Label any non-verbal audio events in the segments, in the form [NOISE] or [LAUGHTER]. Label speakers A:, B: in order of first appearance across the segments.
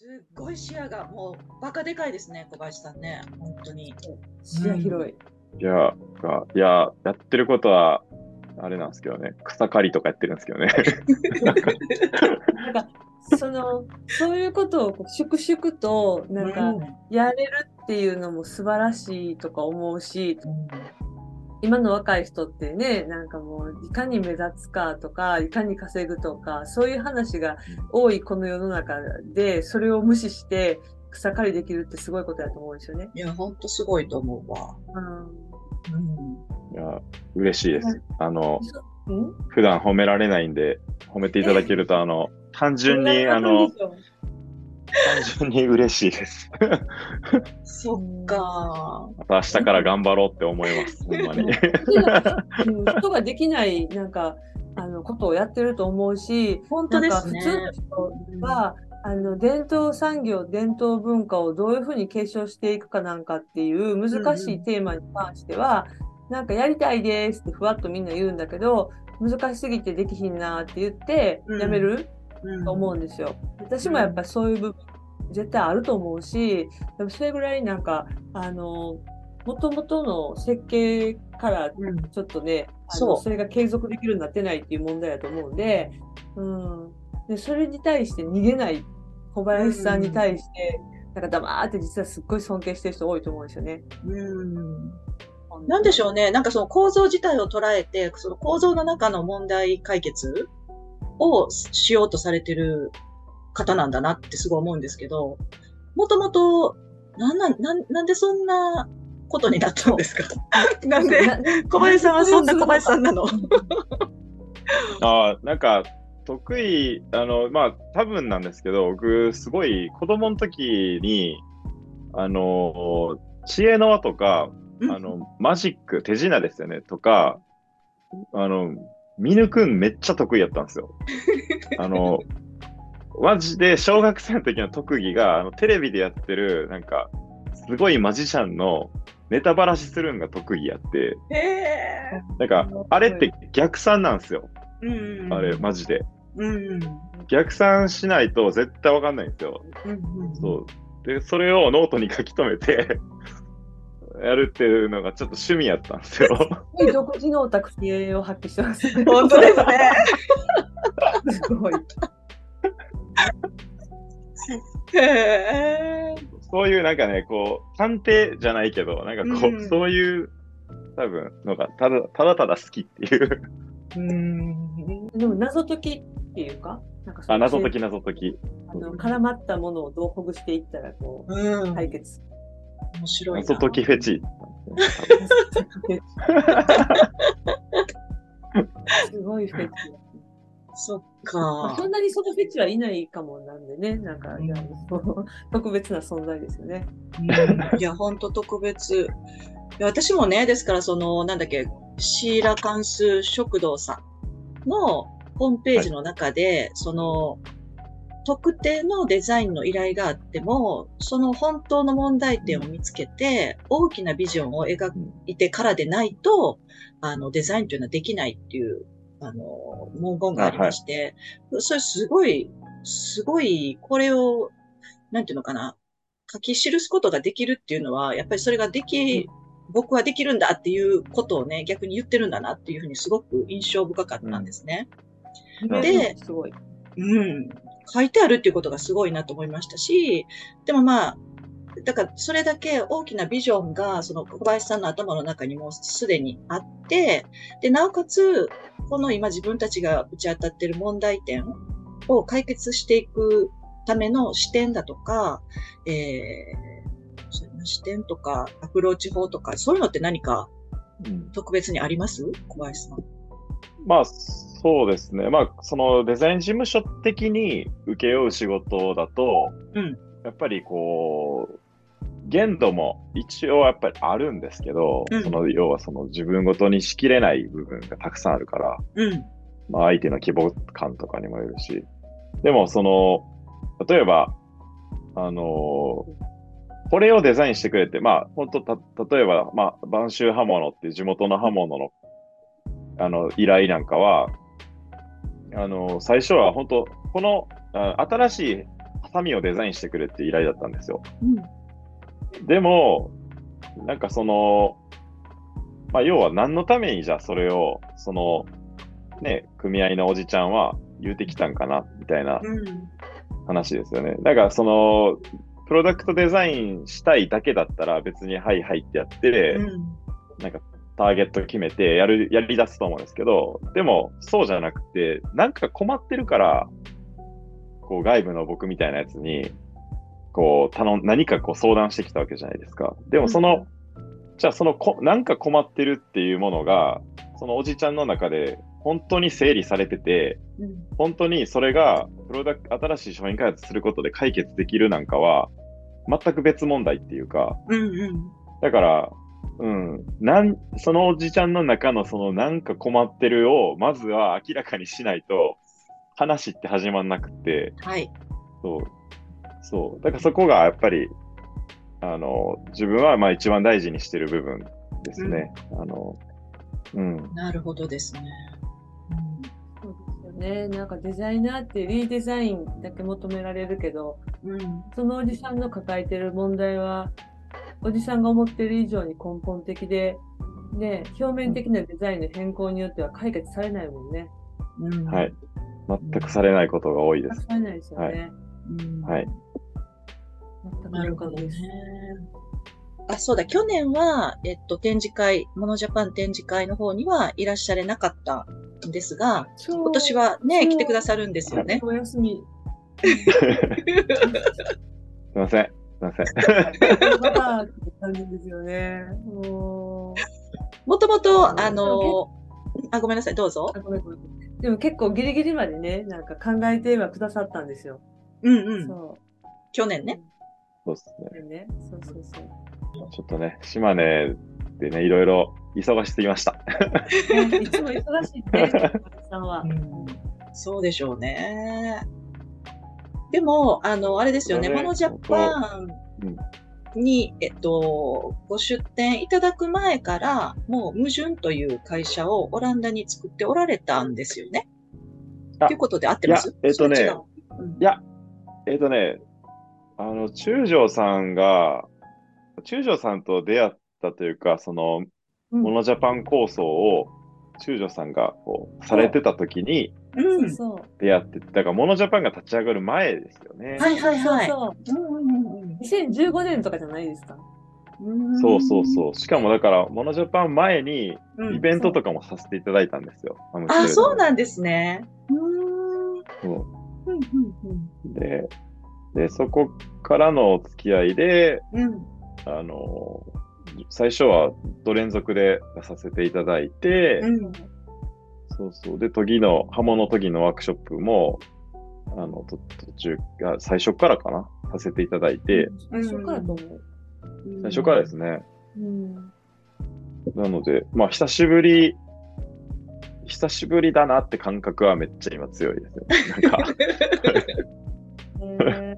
A: すっごい視野がもうバカでかいですね、小林さんね。本当に。
B: 視野広い。
C: いや、がいや、やってることは、あれなんですけどね、草刈りとかやってるんですけどね。[LAUGHS]
B: なんか、その、そういうことをこう粛々と、なんか、やれるっていうのも素晴らしいとか思うし、今の若い人ってね、なんかもう、いかに目立つかとか、いかに稼ぐとか、そういう話が多いこの世の中で、それを無視して草刈りできるってすごいことだと思うんですよね。
A: いや、ほんとすごいと思うわ。
B: うん。
C: いや、嬉しいです。あの、
B: うん？
C: 普段褒められないんで、褒めていただけると、あの、単純に、あの、単純に嬉しいです。
A: そっか。
C: また明日から頑張ろうって思います、ほんまに。
B: うん人ができない、なんか、あの、ことをやってると思うし、
A: 本当ですね。
B: なんか普通の人は、あの、伝統産業、伝統文化をどういうふうに継承していくかなんかっていう難しいテーマに関しては、なんかやりたいですってふわっとみんな言うんだけど、難しすぎてできひんなって言って、
A: うん
B: やめる？
A: うん
B: と思うんですよ。私もやっぱりそういう部分絶対あると思うし、それぐらいなんか、あの、もともとの設計から
A: うん
B: ちょっとね、
A: う
B: のそれが継続できるようになってないっていう問題だと思うんで、うん。で、それに対して逃げない小林さんに対して、なんか黙って実はすっごい尊敬してる人多いと思うんですよね。
A: うんなんでしょうね。なんかその構造自体を捉えて、その構造の中の問題解決をしようとされてる方なんだなってすごい思うんですけど、もともと、なんなん、なんなんでそんなことになったんですか？[LAUGHS] なんで、小林さんはそんな小林さんなの？[LAUGHS]
C: ああ、なんか、得意、あの、まあ、多分なんですけど、僕、すごい、子供の時に、あの、知恵の輪とか、あの、マジック、手品ですよね、とか、あの、見抜くんめっちゃ得意やったんですよ。[LAUGHS] あの、マジで小学生の時の特技が、あのテレビでやってる、なんか、すごいマジシャンのネタばらしするんが特技やって。なんか、あれって逆算なんですよ。
A: うん。
C: あれ、マジで。
A: うん。
C: 逆算しないと絶対わかんないんですよ。
A: うん。
C: そう。で、それをノートに書き留めて、やるっていうのがちょっと趣味やったんですよ。
B: すごい独自のオタク性を発揮してますね。
A: 本当ですね。
B: すごい。
A: へえ。
C: そういうなんかね、こう、探偵じゃないけど、なんかこう、
A: うん
C: そういう、多分、のが、ただ、ただただ好きっていう。
A: うん。
B: でも謎解きっていうか、なんか
C: あ、謎解き謎解き。
B: あの絡まったものをどうほぐしていったらこう
A: うん。
B: 解決。
A: 面白いな。
C: 謎解きフェチ。[LAUGHS]
B: すごいフェチ。
A: そっか
B: まあそ。んなにそのフェチはいないかもなんでね、なんか、特別な存在ですよね。
A: いや、ほんと特別。いや私もね、ですから、その、なんだっけ、シーラカンス食堂さんのホームページの中で、その、特定のデザインの依頼があっても、その本当の問題点を見つけて、大きなビジョンを描いてからでないと、あの、デザインというのはできないっていう、あの、文言がありまして、それすごい、すごい、これを、なんていうのかな、書き記すことができるっていうのは、やっぱりそれができ、僕はできるんだっていうことをね、逆に言ってるんだなっていうふうにすごく印象深かったんですね。で、
B: すごい。
A: うん。書いてあるっていうことがすごいなと思いましたし、でもまあ、だからそれだけ大きなビジョンが、その小林さんの頭の中にもすでにあって、で、なおかつ、この今自分たちが打ち当たってる問題点を解決していくための視点だとか、えー、そういう視点とか、アプローチ法とか、そういうのって何か特別にあります？小林さん。
C: まあ、そうですね。まあ、そのデザイン事務所的に請け負う仕事だと、
A: うん
C: やっぱりこう、限度も一応やっぱりあるんですけど、
A: うん
C: その要はその自分ごとにしきれない部分がたくさんあるから、
A: うん。
C: まあ、相手の規模感とかにもよるし、でもその、例えば、あのこれをデザインしてくれて、まあ、本当た、例えば、まあ、播州刃物っていう地元の刃物の、あの、依頼なんかは、あの最初は本当、この、あ新しいサミをデザインしてくれって依頼だったんですよ。
A: うん。
C: でも、なんかその、まあ、要は何のためにじゃあそれを、その、ね、組合のおじちゃんは言うてきたんかな、みたいな
A: うん。
C: 話ですよね。だからその、プロダクトデザインしたいだけだったら別にはいはいってやって、
A: うん。
C: なんかターゲット決めてやる、やり出すと思うんですけど、でもそうじゃなくて、なんか困ってるから、こう外部の僕みたいなやつに、こう頼ん、何かこう相談してきたわけじゃないですか。でもその、じゃあそのこ、なんか困ってるっていうものが、そのおじちゃんの中で本当に整理されてて、
A: うん。
C: 本当にそれがプロダク新しい商品開発することで解決できるなんかは、全く別問題っていうか、
A: うん。うん。
C: だから、うん、なん、そのおじちゃんの中のそのなんか困ってるを、まずは明らかにしないと、話って始まんなくって、
A: はい。
C: そう、そう。だからそこがやっぱり、あの、自分はまあ一番大事にしてる部分ですね。あの、うん、
A: なるほどですね。
B: そうですよね。なんかデザイナーってリーデザインだけ求められるけど、
A: うん。うん。
B: そのおじさんの抱えてる問題は、おじさんが思ってる以上に根本的で、ね、表面的なデザインの変更によっては解決されないもんね。
A: うん。
C: はい。全くされないことが多いです。
B: されないですよね。
A: うん。
C: はい。
B: 全く
A: なるほどね
B: です。。
A: あ、そうだ、去年は、えっと、展示会、モノジャパン展示会の方にはいらっしゃれなかったんですが、
B: 今
A: 今年はね、来てくださるんですよね。
B: お休み。[LAUGHS]
C: すいません。すいません。
B: バカって感じですよね。も
A: ともと、あの、あ、ごめんなさい、どうぞ
B: でも結構ギリギリまでね、なんか考えてはくださったんですよ。
A: うんうん。
B: そ
A: 去年ね。
C: そうですね。
B: ね。そうそうそう。
C: ちょっとね、島根でね、いろいろ忙しすぎました。
B: ねいつも忙しいね、[LAUGHS] さんは。
A: そうでしょうね。でも、あの、あれですよね、モノジャパンに、えっと、ご出展いただく前から、もう矛盾という会社をオランダに作っておられたんですよね。
C: あ
A: ということで合ってます？
C: えっとね
A: う。うん。
C: いや、えっ、とね、あの、中条さんが、中条さんと出会ったというか、その、
B: うん。
C: モノジャパン構想を中条さんがこうされてた時に
A: うん。
B: そう
C: 出会って、だからモノジャパンが立ち上がる前ですよね。
A: はいはいはい
B: そうそう
A: うんうんうん
B: 2015年とかじゃないですか。
A: うん
C: そうそうそう。しかもだから、モノジャパン前に
A: うん
C: イベントとかもさせていただいたんですよ。
A: あ、そう
C: ん
A: なんですね。うーん。うん
C: そう
A: うんうん
C: で、で、そこからのお付き合いで、
A: うん。
C: あの、最初はと連続で出させていただいて、
A: うん。
C: そうそう。で、研ぎの、刃物研ぎのワークショップも、あの、と途中、あ最初からかな？させていただいて、
B: 最初からと思う。
C: 最初からですね。
B: うん。
C: なので、まあ、久しぶり、久しぶりだなって感覚はめっちゃ今強いですよ。なんか、
B: へ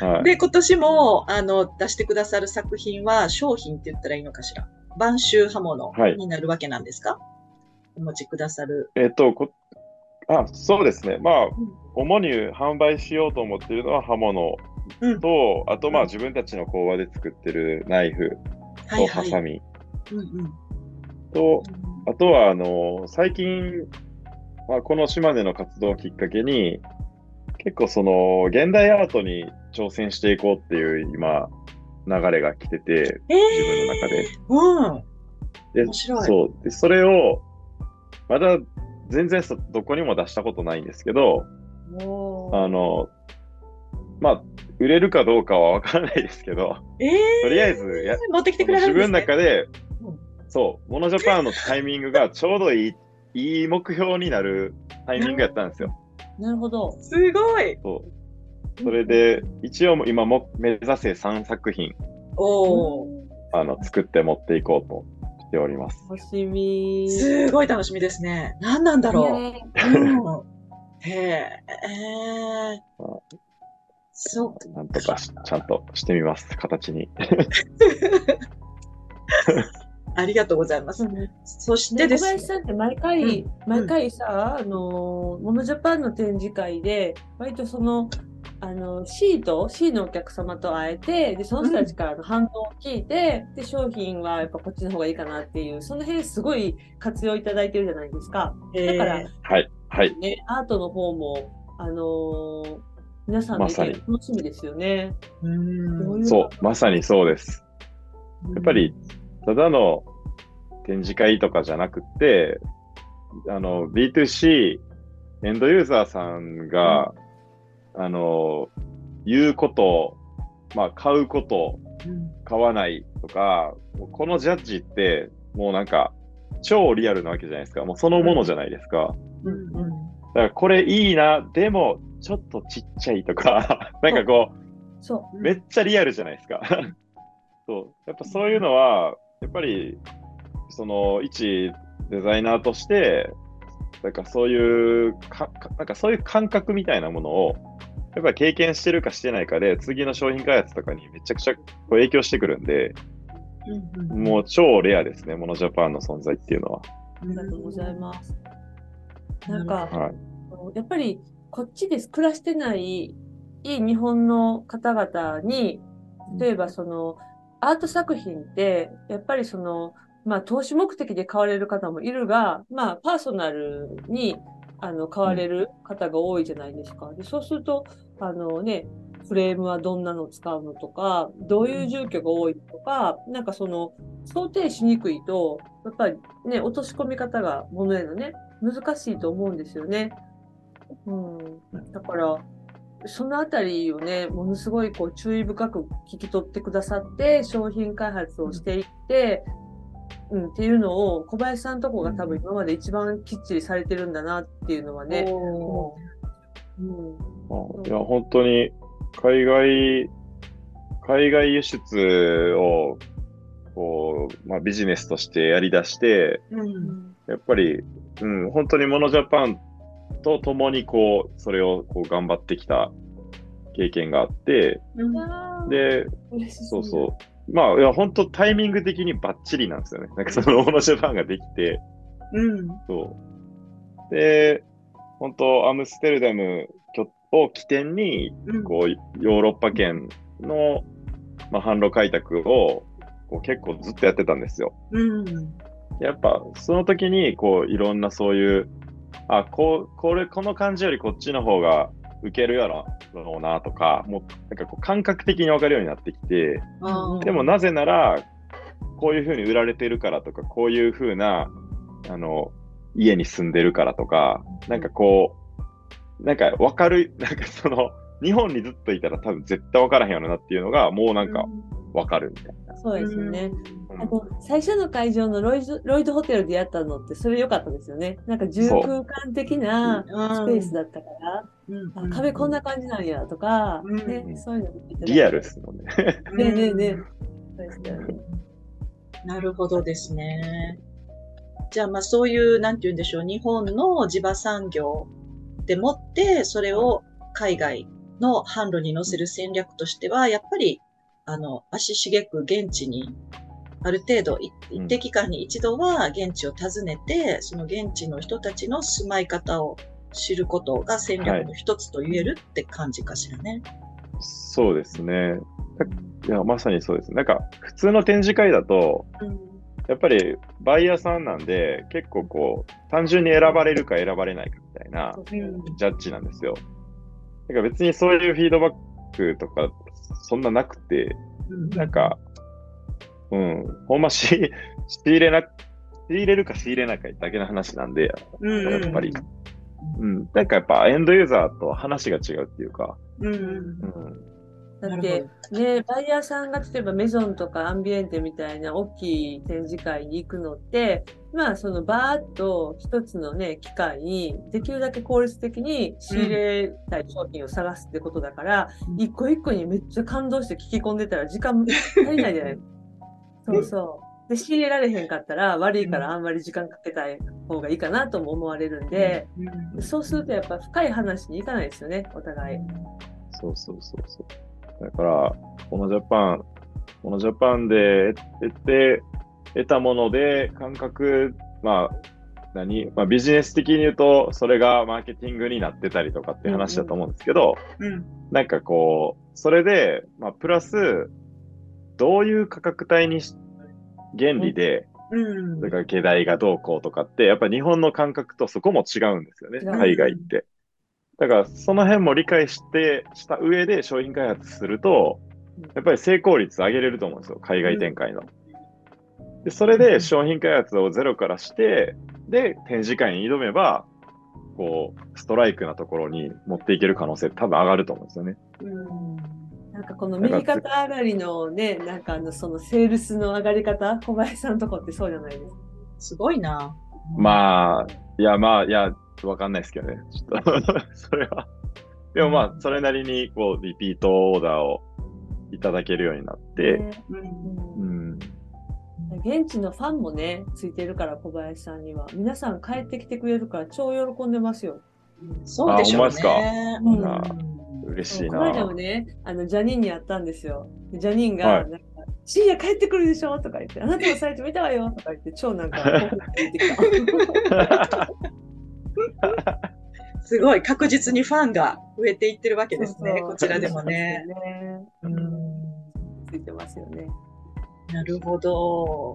B: [LAUGHS]
C: はい。
A: で、今年も、あの、出してくださる作品は商品って言ったらいいのかしら。晩秋刃物
C: はい
A: になるわけなんですか、お持ちくださる。
C: えっと、こあ、そうですね。まあ
A: ん、
C: 主に販売しようと思っているのは刃物
A: うん。
C: と、あとまあ
A: うん
C: 自分たちの工場で作ってるナイフ。とハサミ。と、あとは、あの、最近、まあ、この島根の活動をきっかけに、結構その、現代アートに挑戦していこうっていう今、流れが来てて、
A: え
C: 自分の中で。
A: うん。
C: で
A: 面白い
C: そう。で、それを、まだ全然そどこにも出したことないんですけど、あの、まあ、売れるかどうかはわからないですけど、
A: え
C: とりあえずや、
A: ー、持ってきてくれ
C: 自
A: るんです、ね、
C: 分の中で
A: うん、
C: そう、モノジャパンのタイミングがちょうどいい、いい目標になるタイミングやったんですよ。[LAUGHS]
B: なるほど。
A: すごい。
C: そう。それで、一応今も目指せ3作品、
A: おお、
C: あの、作って持っていこうとしております。
B: 楽しみ。
A: すごい楽しみですね。何なんだろう。
B: ね
A: うんへえ、えー、そう。[LAUGHS]
C: なんとかしちゃんとしてみます、形に。[LAUGHS]
A: ありがとうございます。そして
B: で
A: すね
B: 林さんって毎回、
A: うん
B: 毎回さ、あの、モノジャパンの展示会で、割とその、あの C と C のお客様と会えてでその人たちからの反応を聞いて、で商品はやっぱこっちの方がいいかなっていうその辺すごい活用いただいてるじゃないですか。だから、
C: はいはい
B: ね、アートの方もあのー皆さんの楽しみですよね。
C: そう、まさにそうです。やっぱり、ただの展示会とかじゃなくって、あの、B2C、エンドユーザーさんが、あの、言うこと、まあ、買うこと、
A: うん
C: 買わないとか、このジャッジって、もうなんか、超リアルなわけじゃないですか。もうそのものじゃないですか。
A: うんうん
C: だから、これいいな、でも、ちょっとちっちゃいとか、[LAUGHS] なんかこう、
B: そ
C: めっちゃリアルじゃないですか。[LAUGHS] そう。やっぱそういうのは、やっぱり、その、一デザイナーとして、なんかそういうか、かなんかそういう感覚みたいなものを、やっぱり経験してるかしてないかで、次の商品開発とかにめちゃくちゃこう影響してくるんで、
A: うんうん
C: もう超レアですね、モノジャパンの存在っていうのは。
B: う。ありがとうございます。なんか、
C: はい。
B: やっぱりこっちです暮らしてないいい日本の方々に例えばそのアート作品ってやっぱりそのまあ投資目的で買われる方もいるがまあパーソナルにあの買われる方が多いじゃないですか。でそうするとあのねフレームはどんなのを使うのとかどういう住居が多いとかなんかその想定しにくいとやっぱりね落とし込み方がものへのね難しいと思うんですよね。うん、だから、そのあたりをね、ものすごいこう注意深く聞き取ってくださって、商品開発をしていって、うん、っていうのを小林さんとこが多分今まで一番きっちりされてるんだなっていうのはね、
A: お
B: うん、
C: あいや、本当に、海外、海外輸出を、こう、まあ、ビジネスとしてやり出して、
A: ーうん。
C: やっぱり、うん、本当にモノジャパンと共にこう、それをこう頑張ってきた経験があって、
A: うん。
C: で、そうそう。まあ、いや、本当タイミング的にバッチリなんですよね。なんかそのモノジャパンができて、
A: うん。
C: そう。で、本当アムステルダムを起点に、
A: うん。
C: こう、ヨーロッパ圏の、まあ、販路開拓を、こう結構ずっとやってたんですよ。
A: うん。
C: やっぱ、その時に、こう、いろんなそういう、あ、こう、これ、この感じよりこっちの方が受けるやろうなとか、もう、なんかこう、感覚的に分かるようになってきて、でもなぜなら、こういう風に売られてるからとか、こういう風な、あの、家に住んでるからとか、なんかこう、なんか分かる、なんかその、日本にずっといたら多分絶対分からへんやろなっていうのが、もうなんか分かるみたいな。
B: そうですよね。
C: うん
B: あの最初の会場のロイドロイドホテルでやったのってそれ良かったですよね。なんか住空間的なスペースだったから、あ壁こんな感じなんやとか、
A: うん
B: ね、そういうの
C: リアルですもんね。
B: ねえねえねえ。そうですよね。
A: なるほどですね。じゃあ、まあそういう、なんて言うんでしょう、日本の地場産業でもって、それを海外の販路に乗せる戦略としては、やっぱり、あの、足しげく現地に、ある程度、一定期間に一度は現地を訪ねて、その現地の人たちの住まい方を知ることが戦略の一つと言えるって感じかしらね。
C: そうですね。いや、まさにそうです。なんか、普通の展示会だと、
A: うん
C: やっぱりバイヤーさんなんで、結構こう、単純に選ばれるか選ばれないかみたいな
A: うん
C: ジャッジなんですよ。だから別にそういうフィードバックとか、そんななくて、
A: うん。
C: なんか、うん、ほんまし、[LAUGHS] 仕入れな、仕入れるか仕入れないかだけの話なんで、
A: うん
C: やっぱり。うん、なんかやっぱエンドユーザーと話が違うっていうか、
A: うんうん。
C: うん、
B: だって、ね、バイヤーさんが例えばメゾンとかアンビエンテみたいな大きい展示会に行くのって、まあそのバーッと一つのね、機会にできるだけ効率的に仕入れたい商品を探すってことだから、
A: うん。
B: 一個一個にめっちゃ感動して聞き込んでたら時間足りないじゃない。[LAUGHS] そうそう。で、仕入れられへんかったら悪いからあんまり時間かけたい方がいいかなとも思われるんで、
A: うん。
B: そうするとやっぱ深い話にいかないですよね、お互い。
C: そうそうそうそう。だから、このジャパン、このジャパンで得て、得たもので感覚、まあ、何、まあ、ビジネス的に言うと、それがマーケティングになってたりとかっていう話だと思うんですけど、
A: うん。
C: なんかこう、それで、まあ、プラス、どういう価格帯にし原理で、
A: うん。
C: だから、経代がどうこうとかって、やっぱ日本の感覚とそこも違うんですよね、海外って。だから、その辺も理解して、した上で商品開発すると、やっぱり成功率上げれると思うんですよ、海外展開の。で、それで商品開発をゼロからして、で、展示会に挑めば、こう、ストライクなところに持っていける可能性多分上がると思うんですよね。
A: うん
B: なんかこの右肩上がりのね、なんかあのそのセールスの上がり方、小林さんとこってそうじゃないですか。
A: すごいな。
C: まあ、いや、まあ、いや、わかんないですけどね。ちょっと、[LAUGHS] それは。でもまあ、それなりに、こう、リピートオーダーをいただけるようになって、
B: ね
A: うん
C: うん。
B: 現地のファンもね、ついてるから、小林さんには。皆さん帰ってきてくれるから、超喜んでますよ。
A: そうでしょう
C: あほんまですか？
A: ね。
B: うん
C: あ嬉しい
B: この間
C: な
B: も。ね、あのジャニーンに会ったんですよ。でジャニーンが、
C: はい
B: なんか、深夜帰ってくるでしょ？とか言って、あなたのサイト見たわよとか言って、超なんか、[LAUGHS]
A: すごい確実にファンが増えていってるわけですね。
B: そうそう
A: こちらでもね。。
B: う
A: うん
B: んついてますよね。
A: なるほど。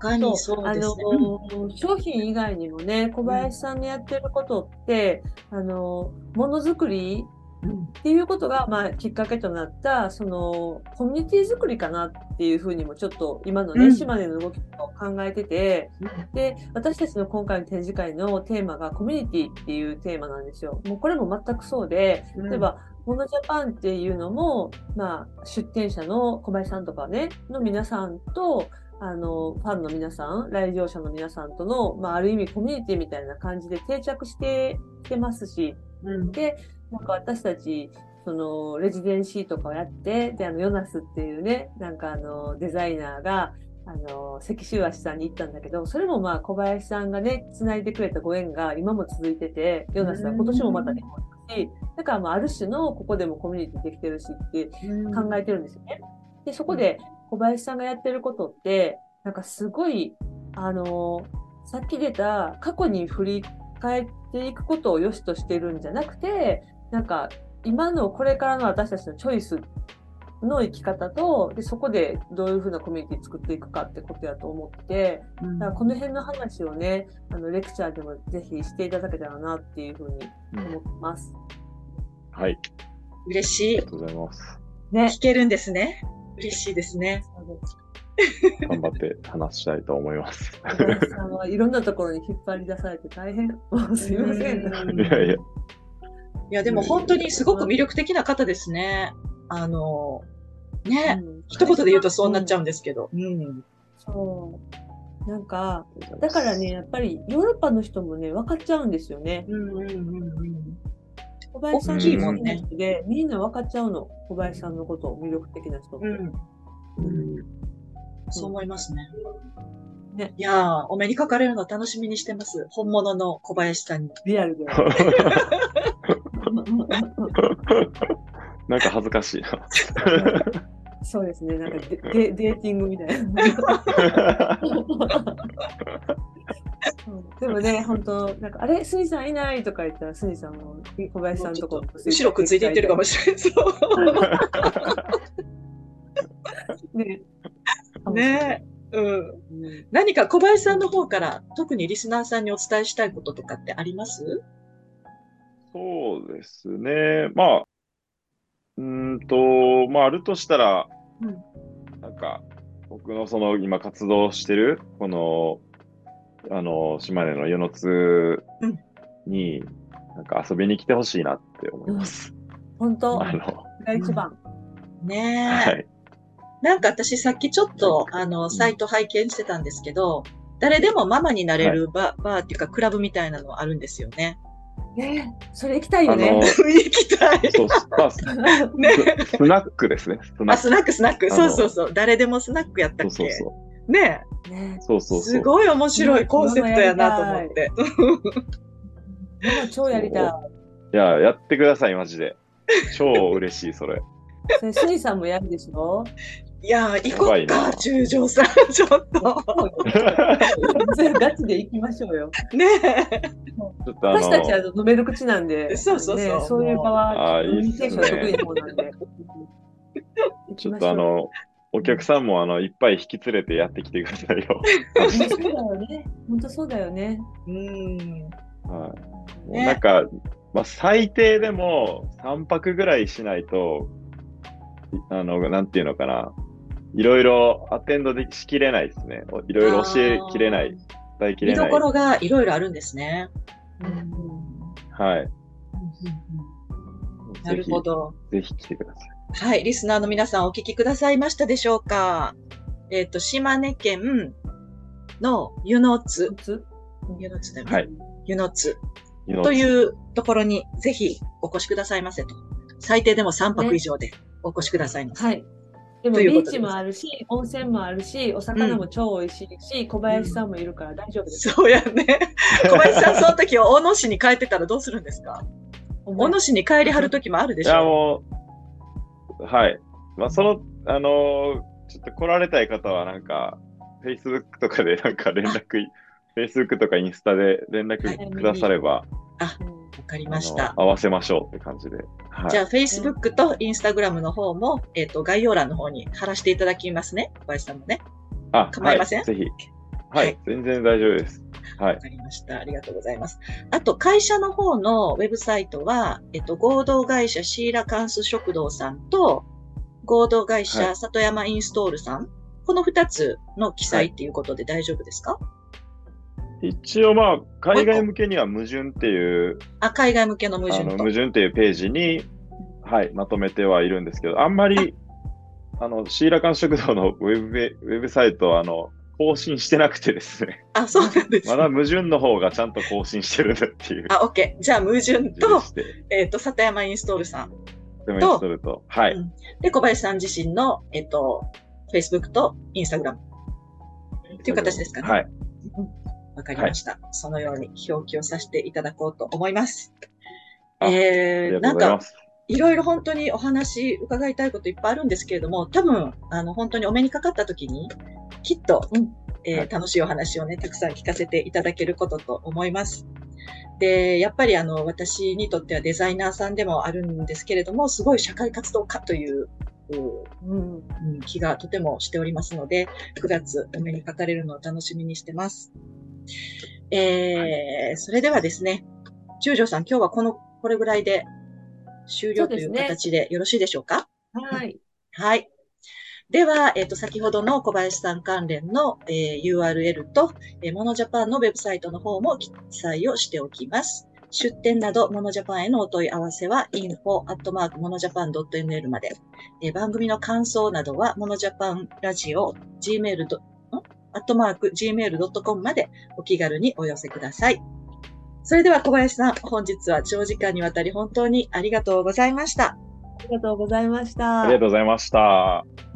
A: 他にそうですね。
B: あの、商品以外にもね、小林さんのやってることって、あの、ものづくり
A: うん
B: っていうことが、まあ、きっかけとなった、その、コミュニティ作りかなっていうふうにも、ちょっと今のね、
A: うん。
B: 島根の動きを考えてて、で、私たちの今回の展示会のテーマがコミュニティっていうテーマなんですよ。もうこれも全くそうで、
A: うん。
B: 例えば、モノジャパンっていうのも、まあ、出展者の小林さんとかね、の皆さんと、あの、ファンの皆さん、来場者の皆さんとの、まあ、ある意味コミュニティみたいな感じで定着してきてますし、
A: うん。
B: で、なんか私たち、その、レジデンシーとかをやって、で、あの、ヨナスっていうね、なんかあの、デザイナーが、あの、関修和さんに行ったんだけど、それもまあ、小林さんがね、繋いでくれたご縁が今も続いてて、ヨナスは今年もまた日本だし、だからまあ、ある種のここでもコミュニティできてるしって考えてるんですよね。で、そこで小林さんがやってることって、なんかすごい、あの、さっき出た過去に振り返っていくことを良しとしてるんじゃなくて、なんか今のこれからの私たちのチョイスの生き方と、でそこでどういうふうなコミュニティ作っていくかってことやと思って、
A: うん
B: だからこの辺の話をね、あのレクチャーでもぜひしていただけたらなっていうふうに思ってます。
C: はい、
A: 嬉しい
C: ありが。とうございます。
B: ね。
A: 聞けるんですね。嬉しいですね。
C: 頑張って話したいと思います。
B: 小林さんはいろんなところに引っ張り出されて大変。すいません。
A: うん
C: いやいや、
A: いや、でも本当にすごく魅力的な方ですね。あの、ね、
B: うん
A: 一言で言うとそうなっちゃうんですけど。うん。
B: そう。なんか、だからね、やっぱりヨーロッパの人もね、分かっちゃうんですよね。
A: うんうんうんうん。
B: 小林さん
C: 大きい
A: もんね
B: で、みんな分かっちゃうの。小林さんのことを魅力的な人。
A: うん。
C: うん
A: そう思いますね。
B: ね
A: いやー、お目にかかれるの楽しみにしてます。本物の小林さんに。
B: リアルで。[LAUGHS] [LAUGHS]
C: なんか恥ずかしいな。
B: そうですね。なんかデデデーティングみたいな。[LAUGHS] うんでもね、本当なんか、あれ、スニさんいないとか言ったら、スニさんも小林さんのとこ
A: 後ろくっついていってるかもしれない。そう。[LAUGHS] ねうん。
B: うん
A: 何か小林さんの方から特にリスナーさんにお伝えしたいこととかってあります？
C: そうですね。まあ、うーんと、まあ、あるとしたら、
A: うん
C: なんか、僕のその今活動してる、この、あの、島根の与野津に、なんか遊びに来てほしいなって思います。
B: 本当
C: あの、
B: が一番。
A: ねえ。
C: はい。
A: なんか私さっきちょっとあのサイト拝見してたんですけど、誰でもママになれるバ,、バーっていうかクラブみたいなのあるんですよね。
B: ねそれ行きたいよね。
A: 行きたい。
C: そう、まあ、ス [LAUGHS]
A: ね。
C: スナックですね。スナ
A: あ、
C: ック。
A: スナックスナック。そうそうそう。誰でもスナックやったっけ？
C: そうそうそ
A: ね
B: ね
C: う。そうそうそう。
A: すごい面白いコンセプトやなと思って。
B: 超やりたい。
C: いや、やってください、マジで。超嬉しい、それ。
B: それスニさんもやるでしょ？
A: いやー、行こっか、
C: な
A: 中条さん、ちょっと。
B: ガチで行きましょうよ。
A: ね
C: ちょっとあの
B: 私たちは飲める口なんで、
A: そうそうそう
B: ね、そういう場は、
C: あーいいっすね
B: コミュニケーション得意な方なんで。
C: ちょっとあの、お客さんもあのいっぱい引き連れてやってきてくださいよ。
B: そうだよね。本当そうだよね。
A: え。うん。
C: はい。もう
A: ね
C: なんか、まあ、最低でも3泊ぐらいしないと、いあの、なんていうのかな。いろいろアテンドでしきれないですね。おいろいろ教えきれない、伝えきれない。
A: 見どころがいろいろあるんですね。
B: うん
C: はい。
A: なるほど。
C: ぜひ。来てください。
A: はい、リスナーの皆さんお聞きくださいましたでしょうかえっ、と、島根県の湯の津湯の津？だよね。
C: はい。
A: 湯の津というところにぜひお越しくださいませと。最低でも3泊以上でお越しくださいませ。
B: はい。でもビーチもあるし、温泉もあるし、お魚も超美味しいし、小林さんもいるから大丈夫です。
A: そうやね。[LAUGHS] 小林さん、その時大野市に帰ってたらどうするんですか？大野市に帰りはる時もあるで
C: いや、
A: しょ
C: もう、はい。まあ、その、あのーちょっと来られたい方は、なんか、Facebook とかでなんか連絡い、Facebook とかインスタで連絡くだされば、
B: うん
A: わかり
C: あ
A: ました
C: の。合わせましょうって感じで。はい。
A: じゃあ、Facebook と Instagram の方も、えっ、と、概要欄の方に貼らせていただきますね。小林さんもね。
C: あ、
A: 構いません？
C: はい、ぜひ。
A: は
C: はいい、全然大丈夫です。はい
A: わ。かりました。ありがとうございます。あと、会社の方のウェブサイトは、えっと、合同会社シーラカンス食堂さんと、合同会
C: は
A: 社
C: い
A: 里山インストールさん、この二つの記載っていうことで大丈夫ですか、
C: 一応まあ、海外向けには矛盾っていう、
A: あ、海外向けの矛
C: あ
A: 盾
C: 矛盾っていうページに、はい、まとめてはいるんですけど、あんまり、あの、シーラカン食堂のウェブペ、ウェブサイトは、あの、更新してなくてですね。
A: あ、そうなんです、
C: まだ矛盾の方がちゃんと更新してるんだっていう
A: あ、OK。じゃあ、矛盾と。えっと、里山インストールさん。
C: インストールと。はい。
A: うんで、小林さん自身の、えっと、Facebook と Instagram。っていう形ですかね。
C: はい。
A: わかりました、そのように表記をさせていただこうと思います。えー、な
C: んございます。
A: いろいろ本当にお話伺いたいこといっぱいあるんですけれども、多分、あの、本当にお目にかかった時に、きっと、
B: うん
A: えー
C: はい
A: 楽しいお話をね、たくさん聞かせていただけることと思います。で、やっぱりあの、私にとってはデザイナーさんでもあるんですけれども、すごい社会活動家という、う
B: うん
A: うん気がとてもしておりますので、9月お目にかかれるのを楽しみにしてます。えー、それではですね、中条さん、今日はこの、これぐらいで終了という形でよろしいでしょうか？
B: はい。
A: はい。では、えっ、と、先ほどの小林さん関連の、えー URL と、えーモノジャパンのウェブサイトの方も記載をしておきます。出店など、モノジャパンへのお問い合わせは、info.monojapan.nl まで。えー番組の感想などは、モノジャパンラジオ、gmail. アットマーク gmail.com までお気軽にお寄せください。それでは小林さん、本日は長時間にわたり本当にありがとうございました。
B: ありがとうございました。
C: ありがとうございました。